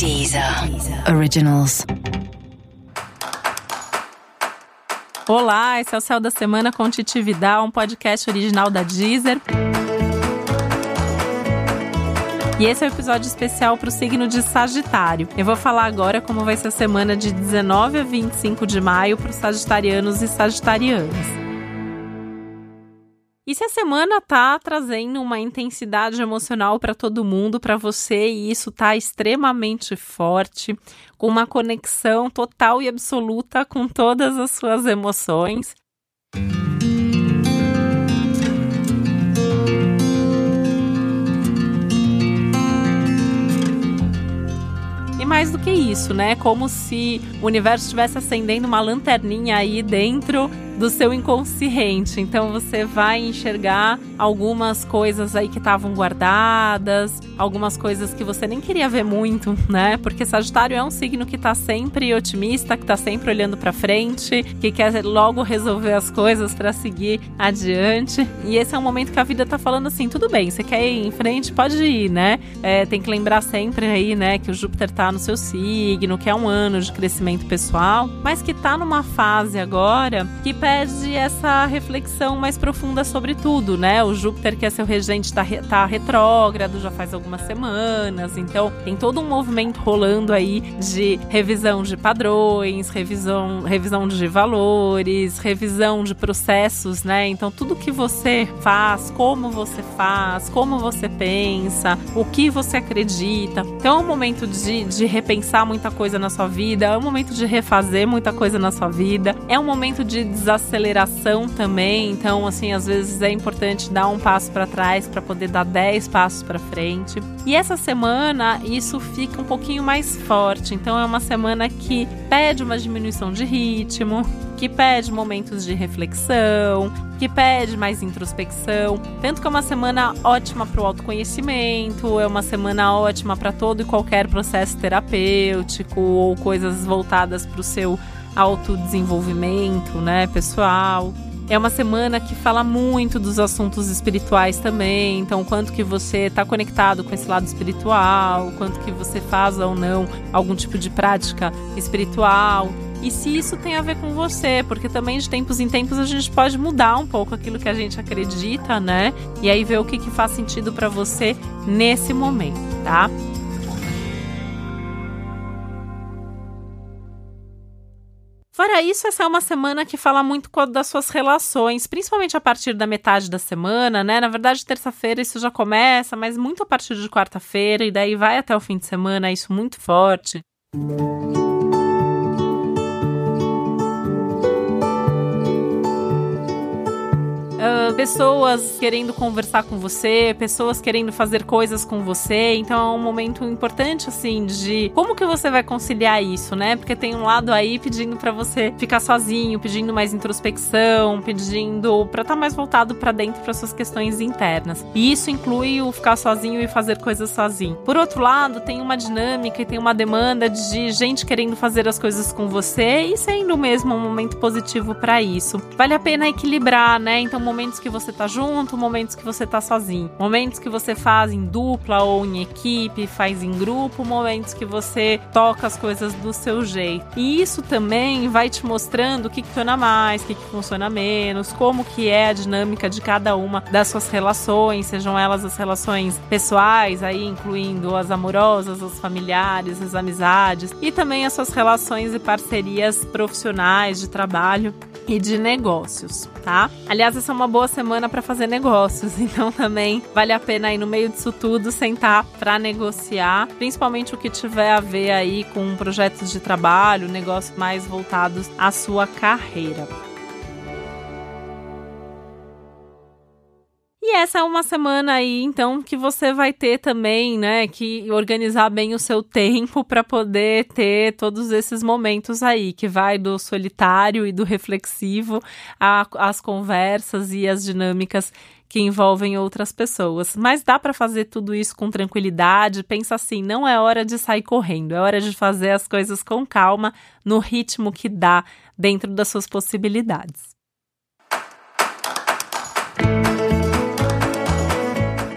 Deezer Originals. Olá, esse é o Céu da Semana com Titi Vidal, um podcast original da Deezer. E esse é o um episódio especial para o signo de Sagitário. Eu vou falar agora como vai ser a semana de 19 a 25 de maio para os sagitarianos e sagitarianas. E se a semana tá trazendo uma intensidade emocional para todo mundo, para você, e isso tá extremamente forte, com uma conexão total e absoluta com todas as suas emoções. E mais do que isso, né? Como se o universo estivesse acendendo uma lanterninha aí dentro do seu inconsciente. Então você vai enxergar algumas coisas aí que estavam guardadas, algumas coisas que você nem queria ver muito, né? Porque Sagitário é um signo que tá sempre otimista, que tá sempre olhando para frente, que quer logo resolver as coisas para seguir adiante. E esse é um momento que a vida tá falando assim: tudo bem, você quer ir em frente, pode ir, né? É, tem que lembrar sempre aí, né, que o Júpiter tá no seu signo, que é um ano de crescimento pessoal, mas que tá numa fase agora que pede essa reflexão mais profunda sobre tudo, né? O Júpiter, que é seu regente, tá, re, tá retrógrado já faz algumas semanas, então tem todo um movimento rolando aí de revisão de padrões, revisão, revisão de valores, revisão de processos, né? Então tudo que você faz, como você faz, como você pensa, o que você acredita. Então é um momento de, de repensar muita coisa na sua vida, é um momento de refazer muita coisa na sua vida, é um momento de desacelerar aceleração também. Então, assim, às vezes é importante dar um passo para trás para poder dar 10 passos para frente. E essa semana isso fica um pouquinho mais forte. Então, é uma semana que pede uma diminuição de ritmo, que pede momentos de reflexão, que pede mais introspecção. Tanto que é uma semana ótima para o autoconhecimento, é uma semana ótima para todo e qualquer processo terapêutico ou coisas voltadas para o seu autodesenvolvimento, né, pessoal. É uma semana que fala muito dos assuntos espirituais também, então quanto que você está conectado com esse lado espiritual, quanto que você faz ou não algum tipo de prática espiritual. E se isso tem a ver com você, porque também de tempos em tempos a gente pode mudar um pouco aquilo que a gente acredita, né? E aí ver o que, que faz sentido para você nesse momento, tá? Fora isso, essa é uma semana que fala muito das suas relações, principalmente a partir da metade da semana, né? Na verdade, terça-feira isso já começa, mas muito a partir de quarta-feira, e daí vai até o fim de semana, isso muito forte. Uh, pessoas querendo conversar com você, pessoas querendo fazer coisas com você. Então é um momento importante, assim, de como que você vai conciliar isso, né? Porque tem um lado aí pedindo para você ficar sozinho, pedindo mais introspecção, pedindo para estar tá mais voltado para dentro para suas questões internas. E isso inclui o ficar sozinho e fazer coisas sozinho. Por outro lado, tem uma dinâmica e tem uma demanda de gente querendo fazer as coisas com você e sendo mesmo um momento positivo para isso. Vale a pena equilibrar, né? Então momentos que você tá junto, momentos que você tá sozinho. Momentos que você faz em dupla ou em equipe, faz em grupo, momentos que você toca as coisas do seu jeito. E isso também vai te mostrando o que, funciona mais, o que, que funciona menos, como que é a dinâmica de cada uma das suas relações, sejam elas as relações pessoais, aí incluindo as amorosas, as familiares, as amizades e também as suas relações e parcerias profissionais de trabalho e de negócios, tá? Aliás, essa é uma boa semana para fazer negócios, então também vale a pena aí no meio disso tudo sentar para negociar, principalmente o que tiver a ver aí com projetos de trabalho, negócios mais voltados à sua carreira. Essa é uma semana aí, então, que você vai ter também, né, que organizar bem o seu tempo para poder ter todos esses momentos aí, que vai do solitário e do reflexivo às conversas e as dinâmicas que envolvem outras pessoas. Mas dá para fazer tudo isso com tranquilidade. Pensa assim, não é hora de sair correndo, é hora de fazer as coisas com calma, no ritmo que dá dentro das suas possibilidades.